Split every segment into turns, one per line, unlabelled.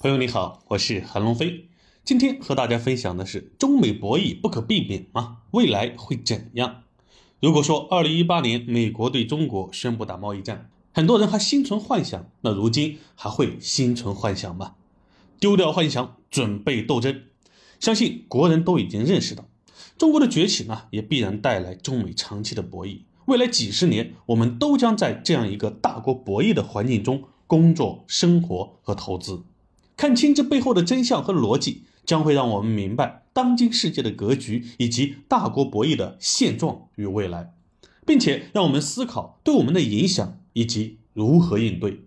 朋友你好，我是韩龙飞。今天和大家分享的是中美博弈不可避免吗？未来会怎样？如果说二零一八年美国对中国宣布打贸易战，很多人还心存幻想，那如今还会心存幻想吗？丢掉幻想，准备斗争。相信国人都已经认识到，中国的崛起呢，也必然带来中美长期的博弈。未来几十年，我们都将在这样一个大国博弈的环境中工作、生活和投资。看清这背后的真相和逻辑，将会让我们明白当今世界的格局以及大国博弈的现状与未来，并且让我们思考对我们的影响以及如何应对。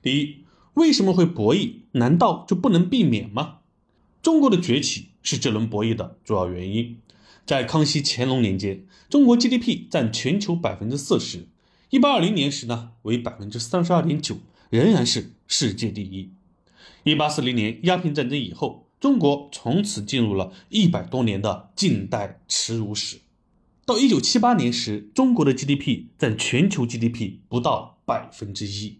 第一，为什么会博弈？难道就不能避免吗？中国的崛起是这轮博弈的主要原因。在康熙、乾隆年间，中国 GDP 占全球百分之四十，一八二零年时呢为百分之三十二点九，仍然是世界第一。一八四零年鸦片战争以后，中国从此进入了一百多年的近代耻辱史。到一九七八年时，中国的 GDP 占全球 GDP 不到百分之一。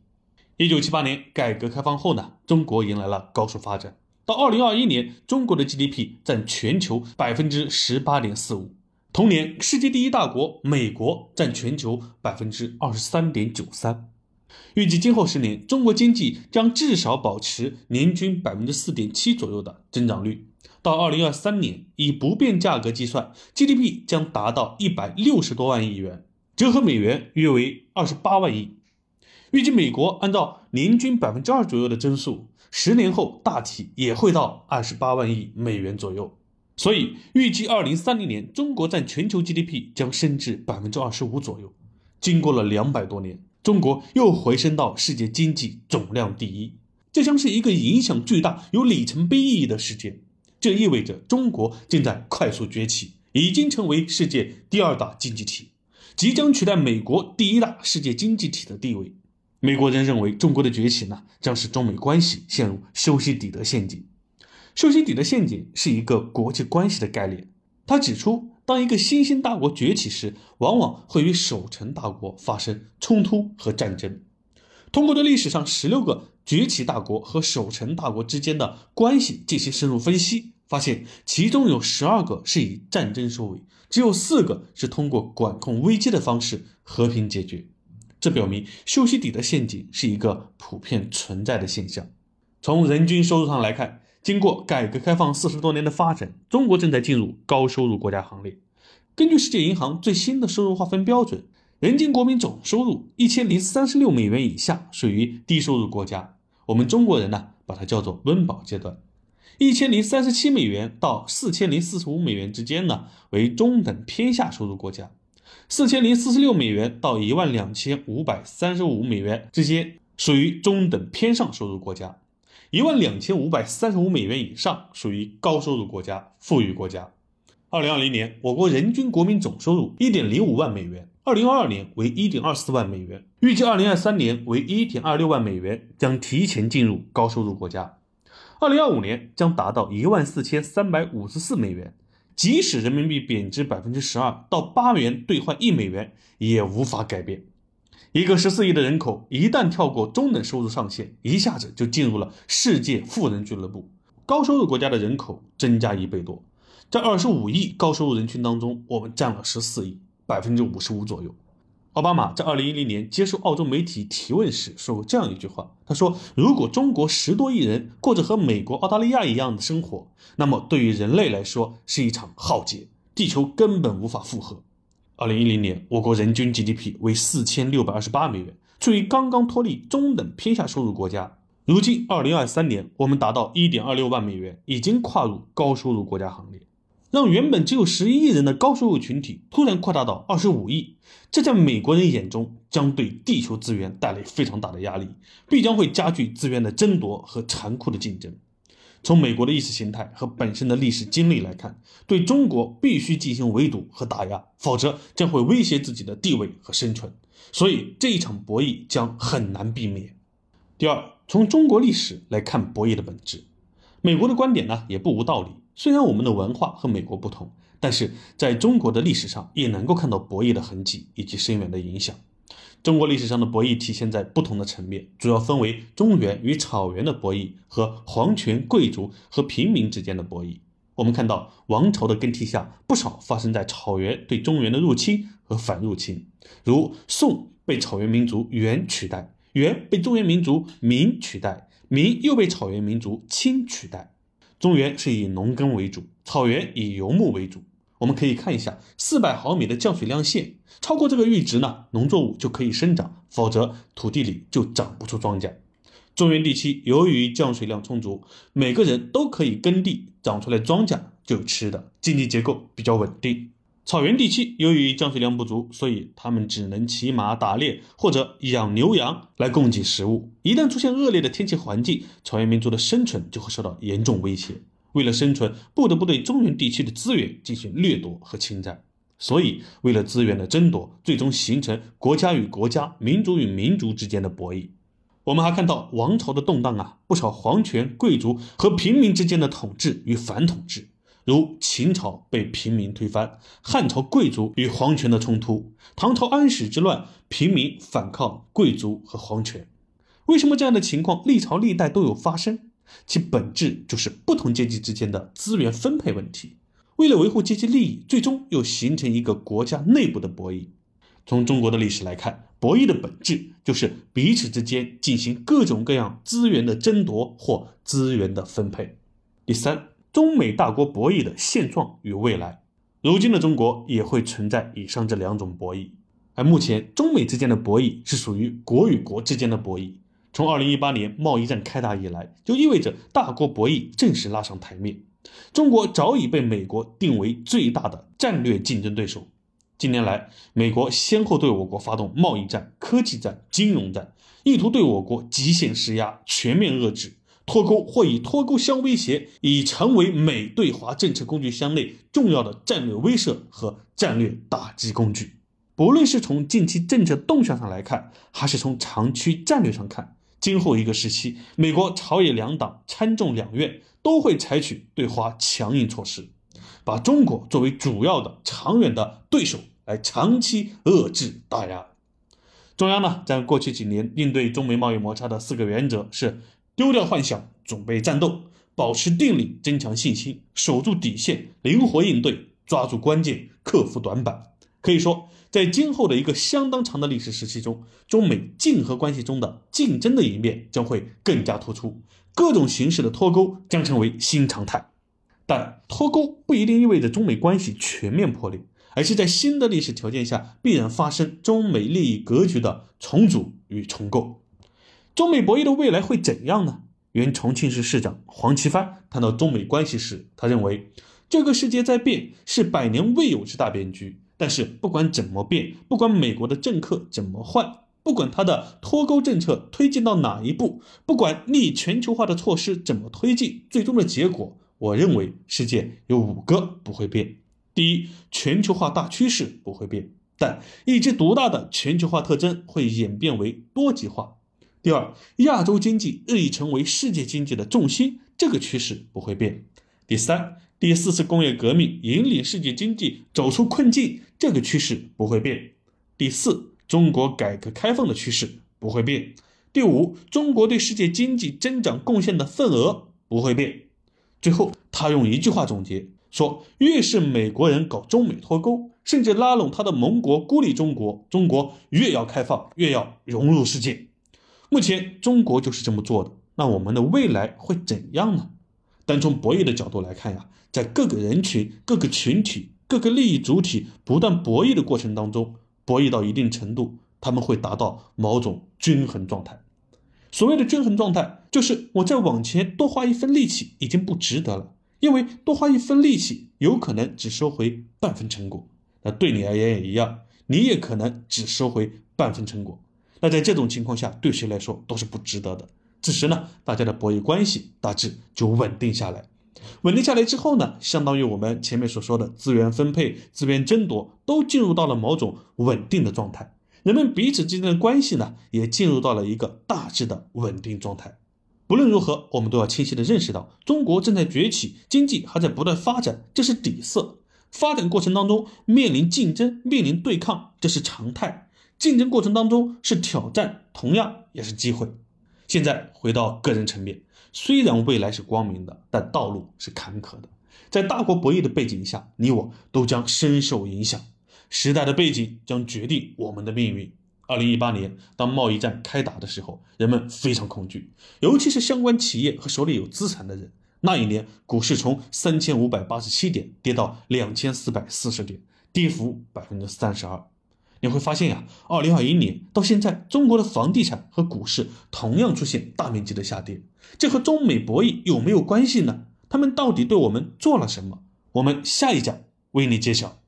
一九七八年改革开放后呢，中国迎来了高速发展。到二零二一年，中国的 GDP 占全球百分之十八点四五。同年，世界第一大国美国占全球百分之二十三点九三。预计今后十年，中国经济将至少保持年均百分之四点七左右的增长率。到二零二三年，以不变价格计算，GDP 将达到一百六十多万亿元，折合美元约为二十八万亿。预计美国按照年均百分之二左右的增速，十年后大体也会到二十八万亿美元左右。所以，预计二零三零年，中国占全球 GDP 将升至百分之二十五左右。经过了两百多年。中国又回升到世界经济总量第一，这将是一个影响巨大、有里程碑意义的事件。这意味着中国正在快速崛起，已经成为世界第二大经济体，即将取代美国第一大世界经济体的地位。美国人认为中国的崛起呢，将使中美关系陷入修昔底德陷阱。修昔底德陷阱是一个国际关系的概念，他指出。当一个新兴大国崛起时，往往会与守成大国发生冲突和战争。通过对历史上十六个崛起大国和守成大国之间的关系进行深入分析，发现其中有十二个是以战争收尾，只有四个是通过管控危机的方式和平解决。这表明修昔底德陷阱是一个普遍存在的现象。从人均收入上来看。经过改革开放四十多年的发展，中国正在进入高收入国家行列。根据世界银行最新的收入划分标准，人均国民总收入一千零三十六美元以下属于低收入国家，我们中国人呢把它叫做温饱阶段；一千零三十七美元到四千零四十五美元之间呢为中等偏下收入国家；四千零四十六美元到一万两千五百三十五美元之间属于中等偏上收入国家。一万两千五百三十五美元以上属于高收入国家、富裕国家。二零二零年，我国人均国民总收入一点零五万美元，二零二二年为一点二四万美元，预计二零二三年为一点二六万美元，将提前进入高收入国家。二零二五年将达到一万四千三百五十四美元，即使人民币贬值百分之十二到八元兑换一美元，也无法改变。一个十四亿的人口，一旦跳过中等收入上限，一下子就进入了世界富人俱乐部。高收入国家的人口增加一倍多，在二十五亿高收入人群当中，我们占了十四亿，百分之五十五左右。奥巴马在二零一零年接受澳洲媒体提问时说过这样一句话：“他说，如果中国十多亿人过着和美国、澳大利亚一样的生活，那么对于人类来说是一场浩劫，地球根本无法负荷。”二零一零年，我国人均 GDP 为四千六百二十八美元，处于刚刚脱离中等偏下收入国家。如今，二零二三年，我们达到一点二六万美元，已经跨入高收入国家行列。让原本只有十一亿人的高收入群体突然扩大到二十五亿，这在美国人眼中将对地球资源带来非常大的压力，必将会加剧资源的争夺和残酷的竞争。从美国的意识形态和本身的历史经历来看，对中国必须进行围堵和打压，否则将会威胁自己的地位和生存。所以这一场博弈将很难避免。第二，从中国历史来看博弈的本质，美国的观点呢也不无道理。虽然我们的文化和美国不同，但是在中国的历史上也能够看到博弈的痕迹以及深远的影响。中国历史上的博弈体现在不同的层面，主要分为中原与草原的博弈和皇权贵族和平民之间的博弈。我们看到王朝的更替下，不少发生在草原对中原的入侵和反入侵，如宋被草原民族元取代，元被中原民族明取代，明又被草原民族清取代。中原是以农耕为主，草原以游牧为主。我们可以看一下四百毫米的降水量线，超过这个阈值呢，农作物就可以生长，否则土地里就长不出庄稼。中原地区由于降水量充足，每个人都可以耕地，长出来庄稼就有吃的，经济结构比较稳定。草原地区由于降水量不足，所以他们只能骑马打猎或者养牛羊来供给食物。一旦出现恶劣的天气环境，草原民族的生存就会受到严重威胁。为了生存，不得不对中原地区的资源进行掠夺和侵占，所以为了资源的争夺，最终形成国家与国家、民族与民族之间的博弈。我们还看到王朝的动荡啊，不少皇权贵族和平民之间的统治与反统治，如秦朝被平民推翻，汉朝贵族与皇权的冲突，唐朝安史之乱，平民反抗贵族和皇权。为什么这样的情况历朝历代都有发生？其本质就是不同阶级之间的资源分配问题。为了维护阶级利益，最终又形成一个国家内部的博弈。从中国的历史来看，博弈的本质就是彼此之间进行各种各样资源的争夺或资源的分配。第三，中美大国博弈的现状与未来。如今的中国也会存在以上这两种博弈，而目前中美之间的博弈是属于国与国之间的博弈。从二零一八年贸易战开打以来，就意味着大国博弈正式拉上台面。中国早已被美国定为最大的战略竞争对手。近年来，美国先后对我国发动贸易战、科技战、金融战，意图对我国极限施压、全面遏制。脱钩或以脱钩相威胁，已成为美对华政策工具箱内重要的战略威慑和战略打击工具。不论是从近期政策动向上来看，还是从长期战略上看，今后一个时期，美国朝野两党、参众两院都会采取对华强硬措施，把中国作为主要的、长远的对手来长期遏制打压。中央呢，在过去几年应对中美贸易摩擦的四个原则是：丢掉幻想，准备战斗，保持定力，增强信心，守住底线，灵活应对，抓住关键，克服短板。可以说，在今后的一个相当长的历史时期中，中美竞合关系中的竞争的一面将会更加突出，各种形式的脱钩将成为新常态。但脱钩不一定意味着中美关系全面破裂，而是在新的历史条件下必然发生中美利益格局的重组与重构。中美博弈的未来会怎样呢？原重庆市市长黄奇帆谈到中美关系时，他认为这个世界在变，是百年未有之大变局。但是不管怎么变，不管美国的政客怎么换，不管他的脱钩政策推进到哪一步，不管逆全球化的措施怎么推进，最终的结果，我认为世界有五个不会变：第一，全球化大趋势不会变，但一枝独大的全球化特征会演变为多极化；第二，亚洲经济日益成为世界经济的重心，这个趋势不会变；第三。第四次工业革命引领世界经济走出困境，这个趋势不会变。第四，中国改革开放的趋势不会变。第五，中国对世界经济增长贡献的份额不会变。最后，他用一句话总结说：“越是美国人搞中美脱钩，甚至拉拢他的盟国孤立中国，中国越要开放，越要融入世界。”目前，中国就是这么做的。那我们的未来会怎样呢？单从博弈的角度来看呀。在各个人群、各个群体、各个利益主体不断博弈的过程当中，博弈到一定程度，他们会达到某种均衡状态。所谓的均衡状态，就是我再往前多花一分力气已经不值得了，因为多花一分力气有可能只收回半分成果。那对你而言也一样，你也可能只收回半分成果。那在这种情况下，对谁来说都是不值得的。此时呢，大家的博弈关系大致就稳定下来。稳定下来之后呢，相当于我们前面所说的资源分配、资源争夺都进入到了某种稳定的状态，人们彼此之间的关系呢，也进入到了一个大致的稳定状态。不论如何，我们都要清晰的认识到，中国正在崛起，经济还在不断发展，这是底色。发展过程当中面临竞争、面临对抗，这是常态。竞争过程当中是挑战，同样也是机会。现在回到个人层面，虽然未来是光明的，但道路是坎坷的。在大国博弈的背景下，你我都将深受影响。时代的背景将决定我们的命运。二零一八年，当贸易战开打的时候，人们非常恐惧，尤其是相关企业和手里有资产的人。那一年，股市从三千五百八十七点跌到两千四百四十点，跌幅百分之三十二。你会发现呀，二零二一年到现在，中国的房地产和股市同样出现大面积的下跌。这和中美博弈有没有关系呢？他们到底对我们做了什么？我们下一讲为你揭晓。